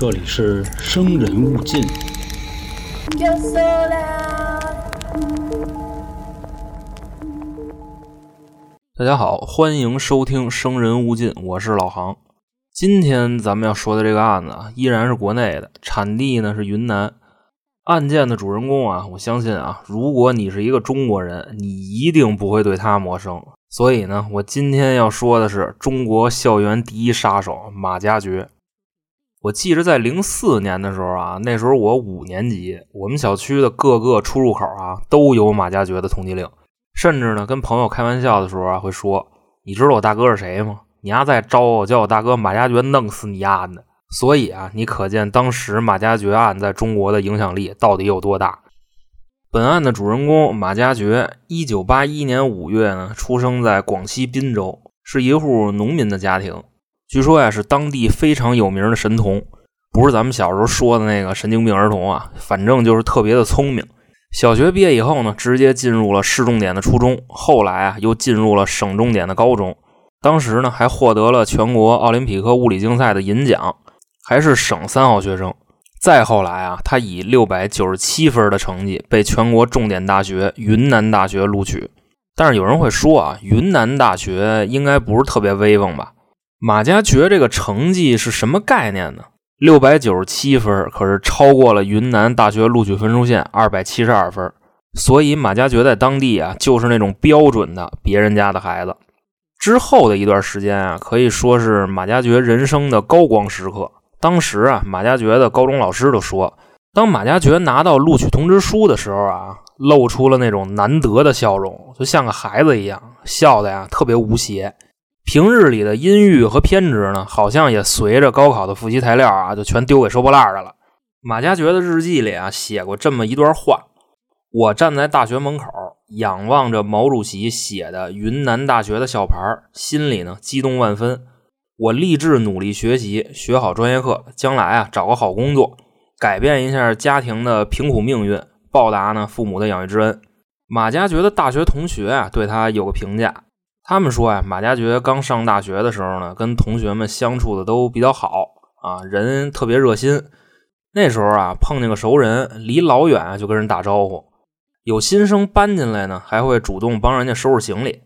这里是生人勿近。大家好，欢迎收听《生人勿近》，我是老航。今天咱们要说的这个案子啊，依然是国内的，产地呢是云南。案件的主人公啊，我相信啊，如果你是一个中国人，你一定不会对他陌生。所以呢，我今天要说的是中国校园第一杀手马加爵。我记着在零四年的时候啊，那时候我五年级，我们小区的各个出入口啊都有马加爵的通缉令。甚至呢，跟朋友开玩笑的时候啊，会说：“你知道我大哥是谁吗？你丫再招我，叫我大哥马加爵弄死你丫的！”所以啊，你可见当时马加爵案在中国的影响力到底有多大。本案的主人公马加爵，一九八一年五月呢，出生在广西滨州，是一户农民的家庭。据说呀，是当地非常有名的神童，不是咱们小时候说的那个神经病儿童啊，反正就是特别的聪明。小学毕业以后呢，直接进入了市重点的初中，后来啊又进入了省重点的高中。当时呢还获得了全国奥林匹克物理竞赛的银奖，还是省三好学生。再后来啊，他以六百九十七分的成绩被全国重点大学云南大学录取。但是有人会说啊，云南大学应该不是特别威风吧？马加爵这个成绩是什么概念呢？六百九十七分，可是超过了云南大学录取分数线二百七十二分，所以马加爵在当地啊，就是那种标准的别人家的孩子。之后的一段时间啊，可以说是马加爵人生的高光时刻。当时啊，马加爵的高中老师都说，当马加爵拿到录取通知书的时候啊，露出了那种难得的笑容，就像个孩子一样，笑的呀特别无邪。平日里的阴郁和偏执呢，好像也随着高考的复习材料啊，就全丢给收破烂的了。马加爵的日记里啊，写过这么一段话：我站在大学门口，仰望着毛主席写的云南大学的校牌，心里呢激动万分。我立志努力学习，学好专业课，将来啊找个好工作，改变一下家庭的贫苦命运，报答呢父母的养育之恩。马加爵的大学同学啊，对他有个评价。他们说呀，马加爵刚上大学的时候呢，跟同学们相处的都比较好啊，人特别热心。那时候啊，碰见个熟人，离老远啊就跟人打招呼。有新生搬进来呢，还会主动帮人家收拾行李。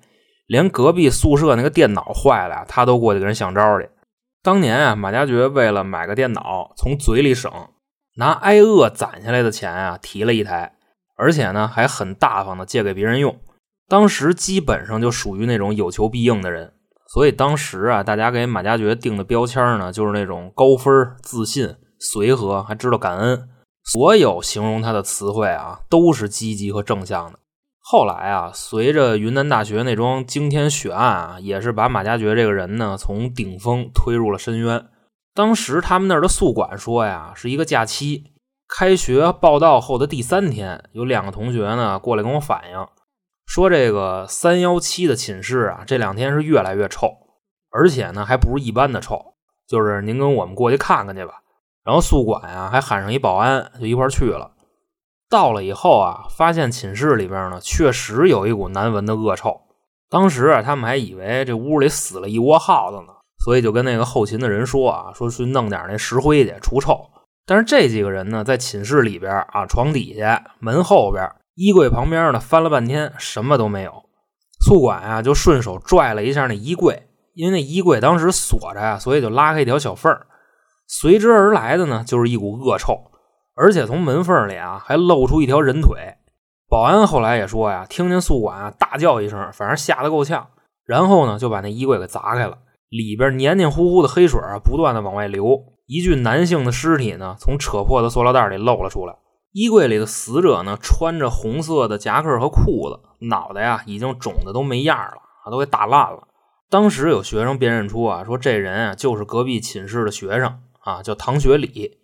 连隔壁宿舍那个电脑坏了，他都过去给人想招去。当年啊，马加爵为了买个电脑，从嘴里省，拿挨饿攒下来的钱啊提了一台，而且呢还很大方的借给别人用。当时基本上就属于那种有求必应的人，所以当时啊，大家给马加爵定的标签呢，就是那种高分、自信、随和，还知道感恩。所有形容他的词汇啊，都是积极和正向的。后来啊，随着云南大学那桩惊天血案啊，也是把马加爵这个人呢从顶峰推入了深渊。当时他们那儿的宿管说呀，是一个假期，开学报到后的第三天，有两个同学呢过来跟我反映。说这个三幺七的寝室啊，这两天是越来越臭，而且呢还不是一般的臭，就是您跟我们过去看看去吧。然后宿管啊还喊上一保安，就一块去了。到了以后啊，发现寝室里边呢确实有一股难闻的恶臭。当时啊，他们还以为这屋里死了一窝耗子呢，所以就跟那个后勤的人说啊，说去弄点那石灰去除臭。但是这几个人呢，在寝室里边啊，床底下、门后边。衣柜旁边呢，翻了半天，什么都没有。宿管啊，就顺手拽了一下那衣柜，因为那衣柜当时锁着呀，所以就拉开一条小缝儿。随之而来的呢，就是一股恶臭，而且从门缝里啊，还露出一条人腿。保安后来也说呀，听见宿管啊大叫一声，反正吓得够呛，然后呢，就把那衣柜给砸开了，里边黏黏糊糊的黑水啊，不断的往外流。一具男性的尸体呢，从扯破的塑料袋里露了出来。衣柜里的死者呢，穿着红色的夹克和裤子，脑袋呀已经肿的都没样了，啊，都给打烂了。当时有学生辨认出啊，说这人啊就是隔壁寝室的学生啊，叫唐学礼。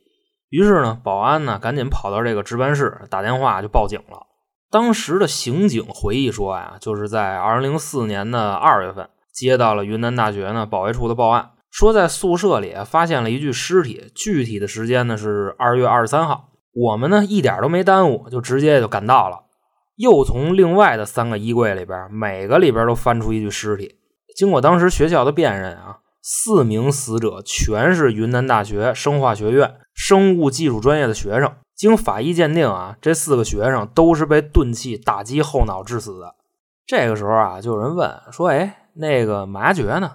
于是呢，保安呢赶紧跑到这个值班室打电话就报警了。当时的刑警回忆说呀，就是在二零零四年的二月份，接到了云南大学呢保卫处的报案，说在宿舍里发现了一具尸体，具体的时间呢是二月二十三号。我们呢一点都没耽误，就直接就赶到了。又从另外的三个衣柜里边，每个里边都翻出一具尸体。经过当时学校的辨认啊，四名死者全是云南大学生化学院生物技术专业的学生。经法医鉴定啊，这四个学生都是被钝器打击后脑致死的。这个时候啊，就有人问说：“哎，那个马加爵呢？”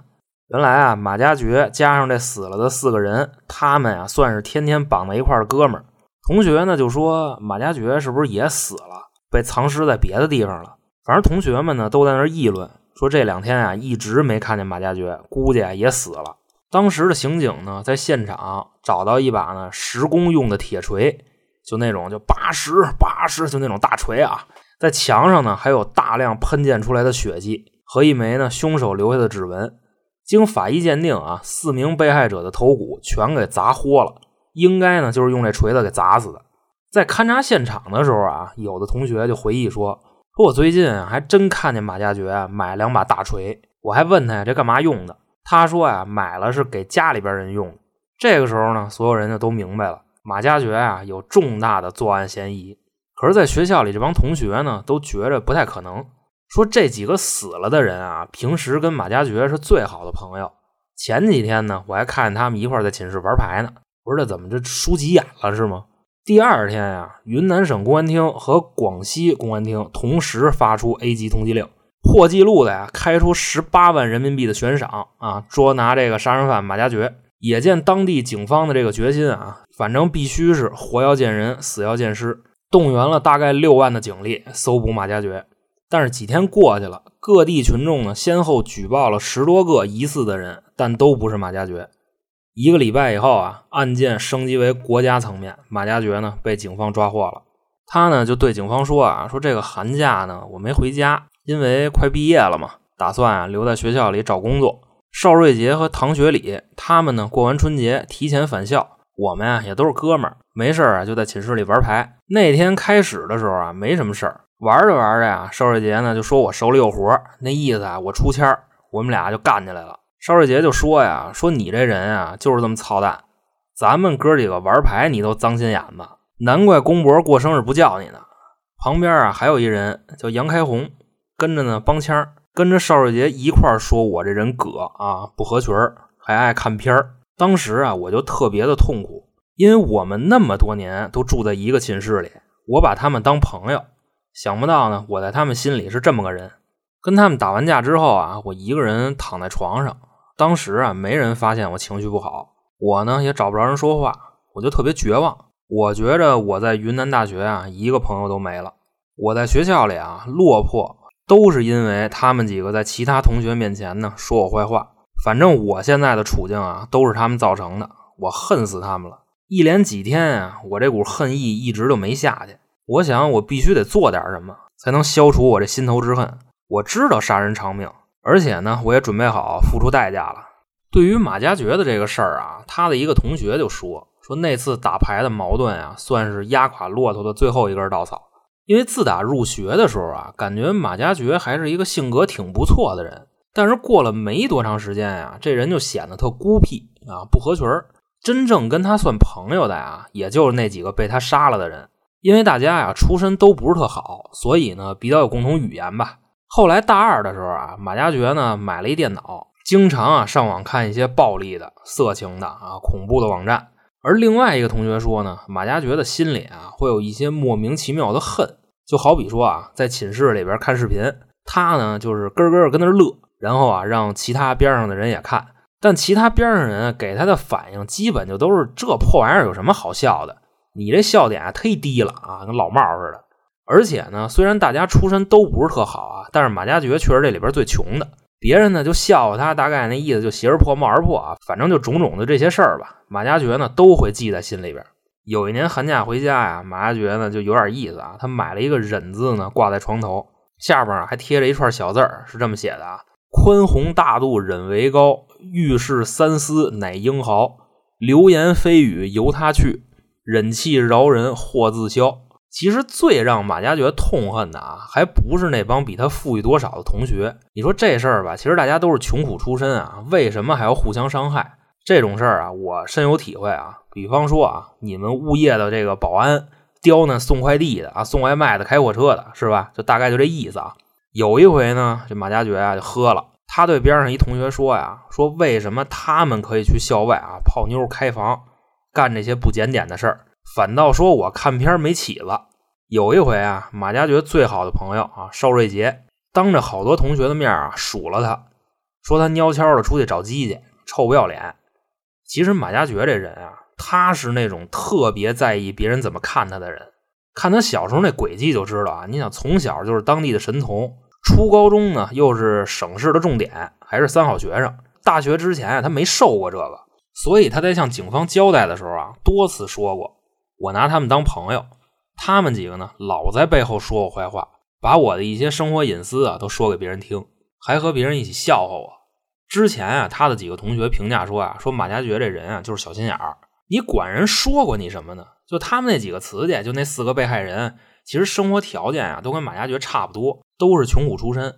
原来啊，马加爵加上这死了的四个人，他们呀算是天天绑在一块的哥们儿。同学呢就说：“马加爵是不是也死了，被藏尸在别的地方了？”反正同学们呢都在那议论，说这两天啊一直没看见马加爵，估计啊也死了。当时的刑警呢在现场找到一把呢石工用的铁锤。就那种就八十八十就那种大锤啊，在墙上呢还有大量喷溅出来的血迹和一枚呢凶手留下的指纹。经法医鉴定啊，四名被害者的头骨全给砸豁了，应该呢就是用这锤子给砸死的。在勘察现场的时候啊，有的同学就回忆说：“说我最近还真看见马加爵买两把大锤，我还问他呀这干嘛用的？他说呀买了是给家里边人用。这个时候呢，所有人就都明白了。”马加爵啊，有重大的作案嫌疑。可是，在学校里，这帮同学呢，都觉着不太可能。说这几个死了的人啊，平时跟马加爵是最好的朋友。前几天呢，我还看见他们一块在寝室玩牌呢。我说这怎么这输急眼了是吗？第二天呀，云南省公安厅和广西公安厅同时发出 A 级通缉令，破纪录的呀，开出十八万人民币的悬赏啊，捉拿这个杀人犯马加爵。也见当地警方的这个决心啊，反正必须是活要见人，死要见尸，动员了大概六万的警力搜捕马加爵。但是几天过去了，各地群众呢先后举报了十多个疑似的人，但都不是马加爵。一个礼拜以后啊，案件升级为国家层面，马加爵呢被警方抓获了。他呢就对警方说啊，说这个寒假呢我没回家，因为快毕业了嘛，打算啊留在学校里找工作。邵瑞杰和唐学礼他们呢，过完春节提前返校。我们啊也都是哥们儿，没事儿啊就在寝室里玩牌。那天开始的时候啊，没什么事儿，玩着玩着呀，邵瑞杰呢就说我手里有活那意思啊我出签我们俩就干起来了。邵瑞杰就说呀，说你这人啊就是这么操蛋，咱们哥几个玩牌你都脏心眼子，难怪公博过生日不叫你呢。旁边啊还有一人叫杨开红，跟着呢帮腔跟着邵瑞杰一块儿说：“我这人葛啊，不合群还爱看片儿。”当时啊，我就特别的痛苦，因为我们那么多年都住在一个寝室里，我把他们当朋友。想不到呢，我在他们心里是这么个人。跟他们打完架之后啊，我一个人躺在床上，当时啊，没人发现我情绪不好，我呢也找不着人说话，我就特别绝望。我觉着我在云南大学啊，一个朋友都没了。我在学校里啊，落魄。都是因为他们几个在其他同学面前呢说我坏话，反正我现在的处境啊都是他们造成的，我恨死他们了。一连几天啊，我这股恨意一直都没下去。我想我必须得做点什么，才能消除我这心头之恨。我知道杀人偿命，而且呢，我也准备好付出代价了。对于马加爵的这个事儿啊，他的一个同学就说说那次打牌的矛盾啊，算是压垮骆驼的最后一根稻草。因为自打入学的时候啊，感觉马加爵还是一个性格挺不错的人，但是过了没多长时间呀，这人就显得特孤僻啊，不合群真正跟他算朋友的呀，也就是那几个被他杀了的人。因为大家呀出身都不是特好，所以呢比较有共同语言吧。后来大二的时候啊，马加爵呢买了一电脑，经常啊上网看一些暴力的、色情的啊恐怖的网站。而另外一个同学说呢，马加爵的心里啊会有一些莫名其妙的恨，就好比说啊，在寝室里边看视频，他呢就是咯咯跟那乐，然后啊让其他边上的人也看，但其他边上人给他的反应基本就都是这破玩意儿有什么好笑的？你这笑点啊忒低了啊，跟老帽似的。而且呢，虽然大家出身都不是特好啊，但是马加爵确实这里边最穷的。别人呢就笑话他，大概那意思就鞋儿破帽儿破啊，反正就种种的这些事儿吧。马加爵呢都会记在心里边。有一年寒假回家呀，马加爵呢就有点意思啊，他买了一个忍字呢挂在床头，下边还贴着一串小字儿，是这么写的啊：宽宏大度忍为高，遇事三思乃英豪，流言蜚语由他去，忍气饶人祸自消。其实最让马加爵痛恨的啊，还不是那帮比他富裕多少的同学。你说这事儿吧，其实大家都是穷苦出身啊，为什么还要互相伤害？这种事儿啊，我深有体会啊。比方说啊，你们物业的这个保安刁难送快递的啊，送外卖的，开货车的，是吧？就大概就这意思啊。有一回呢，这马加爵啊就喝了，他对边上一同学说呀：“说为什么他们可以去校外啊泡妞、开房，干这些不检点的事儿，反倒说我看片没起子？”有一回啊，马加爵最好的朋友啊邵瑞杰当着好多同学的面啊数了他，说他蔫悄的出去找鸡去，臭不要脸。其实马加爵这人啊，他是那种特别在意别人怎么看他的人。看他小时候那轨迹就知道啊，你想从小就是当地的神童，初高中呢又是省市的重点，还是三好学生。大学之前啊，他没受过这个，所以他在向警方交代的时候啊，多次说过，我拿他们当朋友，他们几个呢老在背后说我坏话，把我的一些生活隐私啊都说给别人听，还和别人一起笑话我。之前啊，他的几个同学评价说啊，说马加爵这人啊就是小心眼儿。你管人说过你什么呢？就他们那几个词家，就那四个被害人，其实生活条件啊都跟马加爵差不多，都是穷苦出身。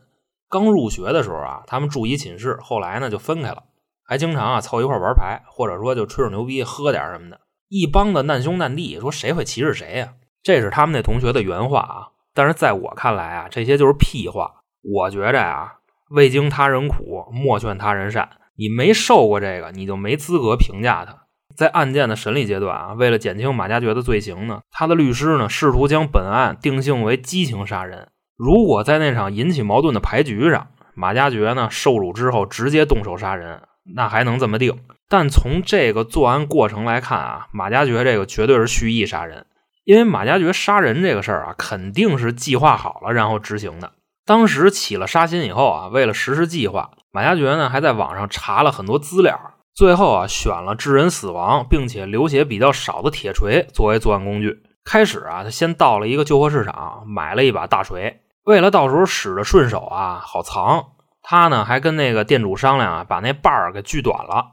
刚入学的时候啊，他们住一寝室，后来呢就分开了，还经常啊凑一块玩牌，或者说就吹吹牛逼、喝点什么的。一帮的难兄难弟，说谁会歧视谁呀？这是他们那同学的原话啊。但是在我看来啊，这些就是屁话。我觉着啊，未经他人苦，莫劝他人善。你没受过这个，你就没资格评价他。在案件的审理阶段啊，为了减轻马加爵的罪行呢，他的律师呢试图将本案定性为激情杀人。如果在那场引起矛盾的牌局上，马加爵呢受辱之后直接动手杀人，那还能这么定？但从这个作案过程来看啊，马加爵这个绝对是蓄意杀人，因为马加爵杀人这个事儿啊，肯定是计划好了然后执行的。当时起了杀心以后啊，为了实施计划，马加爵呢还在网上查了很多资料。最后啊，选了致人死亡并且流血比较少的铁锤作为作案工具。开始啊，他先到了一个旧货市场，买了一把大锤，为了到时候使着顺手啊，好藏。他呢还跟那个店主商量啊，把那把儿给锯短了，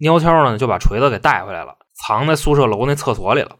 蔫悄呢就把锤子给带回来了，藏在宿舍楼那厕所里了。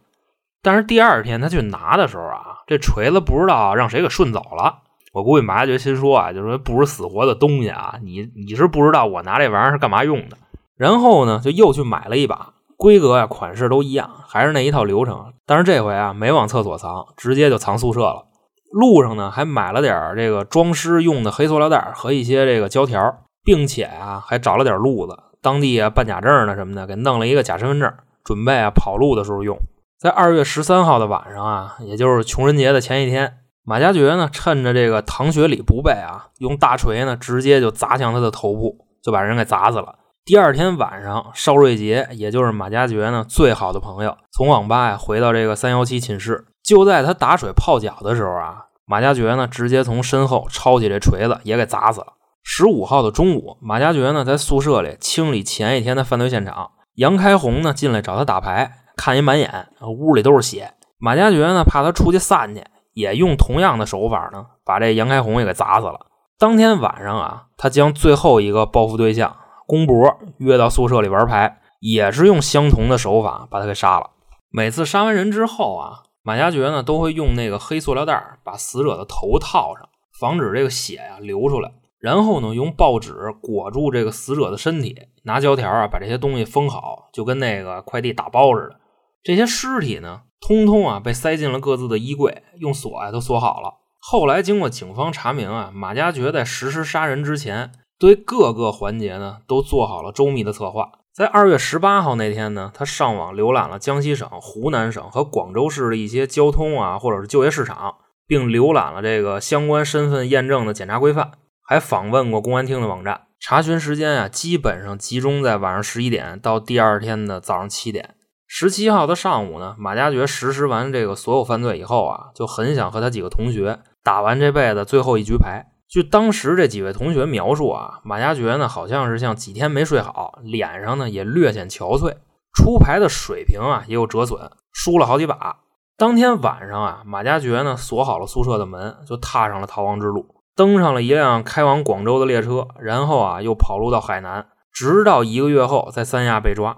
但是第二天他去拿的时候啊，这锤子不知道让谁给顺走了。我估计马家爵心说啊，就是说不是死活的东西啊，你你是不知道我拿这玩意儿是干嘛用的。然后呢，就又去买了一把，规格啊、款式都一样，还是那一套流程。但是这回啊，没往厕所藏，直接就藏宿舍了。路上呢，还买了点这个装尸用的黑塑料袋和一些这个胶条，并且啊，还找了点路子，当地啊办假证呢什么的，给弄了一个假身份证，准备啊跑路的时候用。在二月十三号的晚上啊，也就是穷人节的前一天，马加爵呢趁着这个唐学礼不备啊，用大锤呢直接就砸向他的头部，就把人给砸死了。第二天晚上，邵瑞杰，也就是马加爵呢最好的朋友，从网吧呀回到这个三幺七寝室。就在他打水泡脚的时候啊，马加爵呢直接从身后抄起这锤子，也给砸死了。十五号的中午，马加爵呢在宿舍里清理前一天的犯罪现场。杨开红呢进来找他打牌，看一满眼，屋里都是血。马加爵呢怕他出去散去，也用同样的手法呢把这杨开红也给砸死了。当天晚上啊，他将最后一个报复对象。公博约到宿舍里玩牌，也是用相同的手法把他给杀了。每次杀完人之后啊，马加爵呢都会用那个黑塑料袋把死者的头套上，防止这个血呀流出来。然后呢，用报纸裹住这个死者的身体，拿胶条啊把这些东西封好，就跟那个快递打包似的。这些尸体呢，通通啊被塞进了各自的衣柜，用锁啊都锁好了。后来经过警方查明啊，马加爵在实施杀人之前。对各个环节呢都做好了周密的策划。在二月十八号那天呢，他上网浏览了江西省、湖南省和广州市的一些交通啊，或者是就业市场，并浏览了这个相关身份验证的检查规范，还访问过公安厅的网站。查询时间啊，基本上集中在晚上十一点到第二天的早上七点。十七号的上午呢，马加爵实施完这个所有犯罪以后啊，就很想和他几个同学打完这辈子最后一局牌。据当时这几位同学描述啊，马加爵呢好像是像几天没睡好，脸上呢也略显憔悴，出牌的水平啊也有折损，输了好几把。当天晚上啊，马加爵呢锁好了宿舍的门，就踏上了逃亡之路，登上了一辆开往广州的列车，然后啊又跑路到海南，直到一个月后在三亚被抓。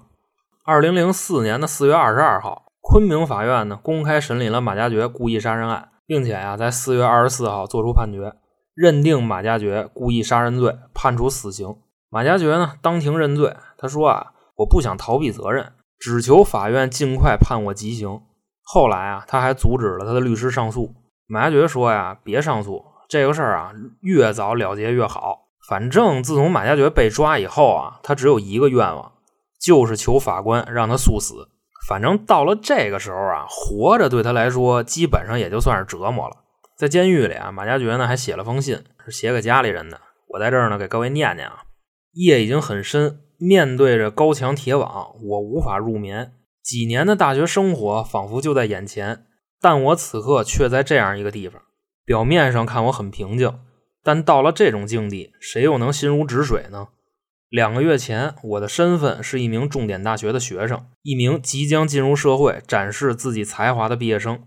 二零零四年的四月二十二号，昆明法院呢公开审理了马加爵故意杀人案，并且呀在四月二十四号作出判决。认定马加爵故意杀人罪，判处死刑。马加爵呢，当庭认罪。他说：“啊，我不想逃避责任，只求法院尽快判我极刑。”后来啊，他还阻止了他的律师上诉。马加爵说：“呀，别上诉，这个事儿啊，越早了结越好。反正自从马加爵被抓以后啊，他只有一个愿望，就是求法官让他速死。反正到了这个时候啊，活着对他来说基本上也就算是折磨了。在监狱里啊，马加爵呢还写了封信，是写给家里人的。我在这儿呢给各位念念啊。夜已经很深，面对着高墙铁网，我无法入眠。几年的大学生活仿佛就在眼前，但我此刻却在这样一个地方。表面上看我很平静，但到了这种境地，谁又能心如止水呢？两个月前，我的身份是一名重点大学的学生，一名即将进入社会、展示自己才华的毕业生。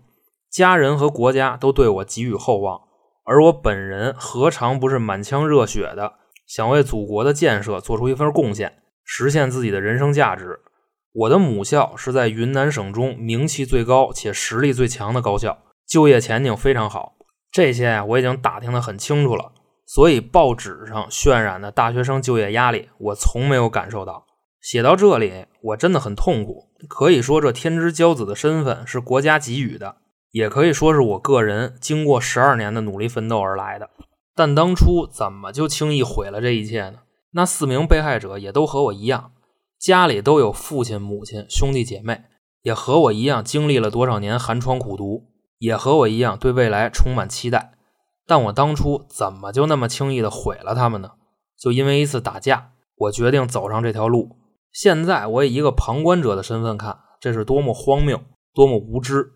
家人和国家都对我寄予厚望，而我本人何尝不是满腔热血的，想为祖国的建设做出一份贡献，实现自己的人生价值。我的母校是在云南省中名气最高且实力最强的高校，就业前景非常好。这些呀，我已经打听得很清楚了。所以，报纸上渲染的大学生就业压力，我从没有感受到。写到这里，我真的很痛苦。可以说，这天之骄子的身份是国家给予的，也可以说是我个人经过十二年的努力奋斗而来的。但当初怎么就轻易毁了这一切呢？那四名被害者也都和我一样，家里都有父亲、母亲、兄弟姐妹，也和我一样经历了多少年寒窗苦读，也和我一样对未来充满期待。但我当初怎么就那么轻易的毁了他们呢？就因为一次打架，我决定走上这条路。现在我以一个旁观者的身份看，这是多么荒谬，多么无知！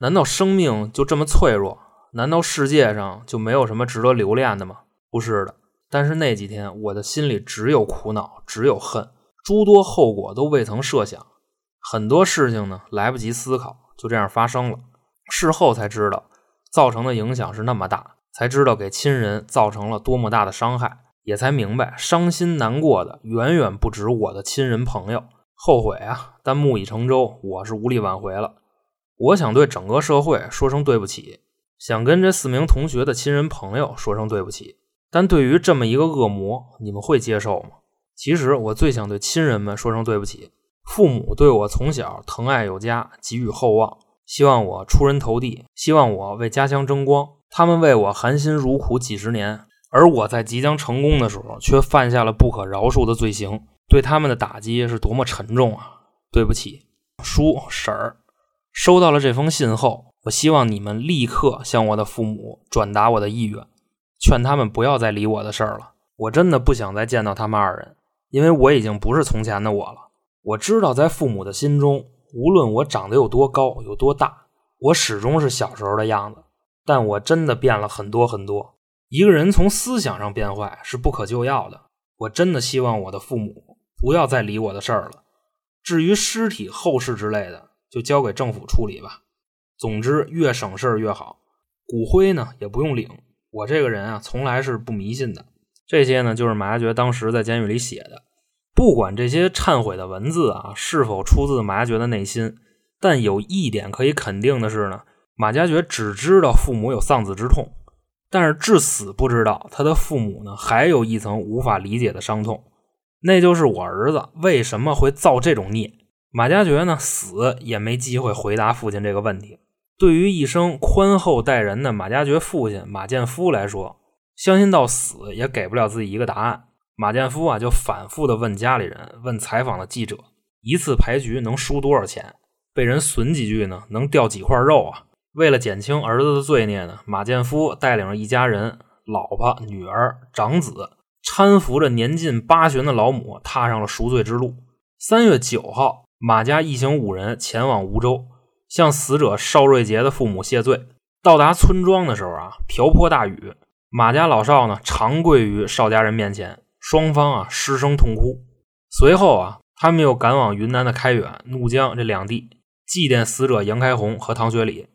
难道生命就这么脆弱？难道世界上就没有什么值得留恋的吗？不是的。但是那几天，我的心里只有苦恼，只有恨，诸多后果都未曾设想。很多事情呢，来不及思考，就这样发生了。事后才知道，造成的影响是那么大。才知道给亲人造成了多么大的伤害，也才明白伤心难过的远远不止我的亲人朋友。后悔啊，但木已成舟，我是无力挽回了。我想对整个社会说声对不起，想跟这四名同学的亲人朋友说声对不起。但对于这么一个恶魔，你们会接受吗？其实我最想对亲人们说声对不起。父母对我从小疼爱有加，给予厚望，希望我出人头地，希望我为家乡争光。他们为我含辛茹苦几十年，而我在即将成功的时候，却犯下了不可饶恕的罪行，对他们的打击是多么沉重啊！对不起，叔婶儿，收到了这封信后，我希望你们立刻向我的父母转达我的意愿，劝他们不要再理我的事儿了。我真的不想再见到他们二人，因为我已经不是从前的我了。我知道，在父母的心中，无论我长得有多高、有多大，我始终是小时候的样子。但我真的变了很多很多。一个人从思想上变坏是不可救药的。我真的希望我的父母不要再理我的事儿了。至于尸体后事之类的，就交给政府处理吧。总之，越省事儿越好。骨灰呢，也不用领。我这个人啊，从来是不迷信的。这些呢，就是马加爵当时在监狱里写的。不管这些忏悔的文字啊，是否出自马加爵的内心，但有一点可以肯定的是呢。马加爵只知道父母有丧子之痛，但是至死不知道他的父母呢还有一层无法理解的伤痛，那就是我儿子为什么会造这种孽。马加爵呢死也没机会回答父亲这个问题。对于一生宽厚待人的马加爵父亲马建夫来说，相信到死也给不了自己一个答案。马建夫啊就反复的问家里人，问采访的记者，一次牌局能输多少钱？被人损几句呢？能掉几块肉啊？为了减轻儿子的罪孽呢，马建夫带领着一家人，老婆、女儿、长子，搀扶着年近八旬的老母，踏上了赎罪之路。三月九号，马家一行五人前往梧州，向死者邵瑞杰的父母谢罪。到达村庄的时候啊，瓢泼大雨，马家老少呢长跪于邵家人面前，双方啊失声痛哭。随后啊，他们又赶往云南的开远、怒江这两地，祭奠死者杨开红和唐学礼。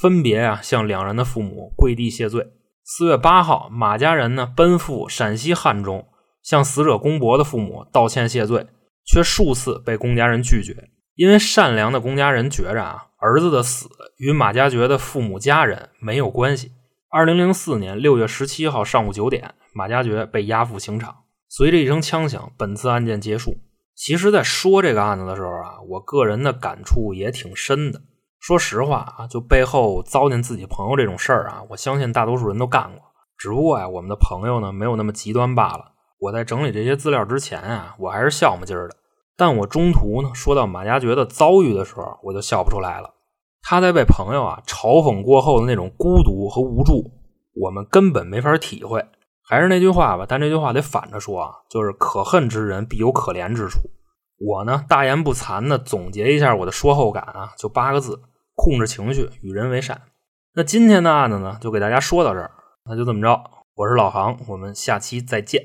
分别啊向两人的父母跪地谢罪。四月八号，马家人呢奔赴陕西汉中，向死者公伯的父母道歉谢罪，却数次被龚家人拒绝。因为善良的龚家人觉着啊，儿子的死与马家爵的父母家人没有关系。二零零四年六月十七号上午九点，马家爵被押赴刑场。随着一声枪响，本次案件结束。其实，在说这个案子的时候啊，我个人的感触也挺深的。说实话啊，就背后糟践自己朋友这种事儿啊，我相信大多数人都干过。只不过呀，我们的朋友呢没有那么极端罢了。我在整理这些资料之前啊，我还是笑么劲儿的。但我中途呢说到马加爵的遭遇的时候，我就笑不出来了。他在被朋友啊嘲讽过后的那种孤独和无助，我们根本没法体会。还是那句话吧，但这句话得反着说啊，就是可恨之人必有可怜之处。我呢大言不惭的总结一下我的说后感啊，就八个字：控制情绪，与人为善。那今天的案子呢，就给大家说到这儿。那就这么着，我是老航，我们下期再见。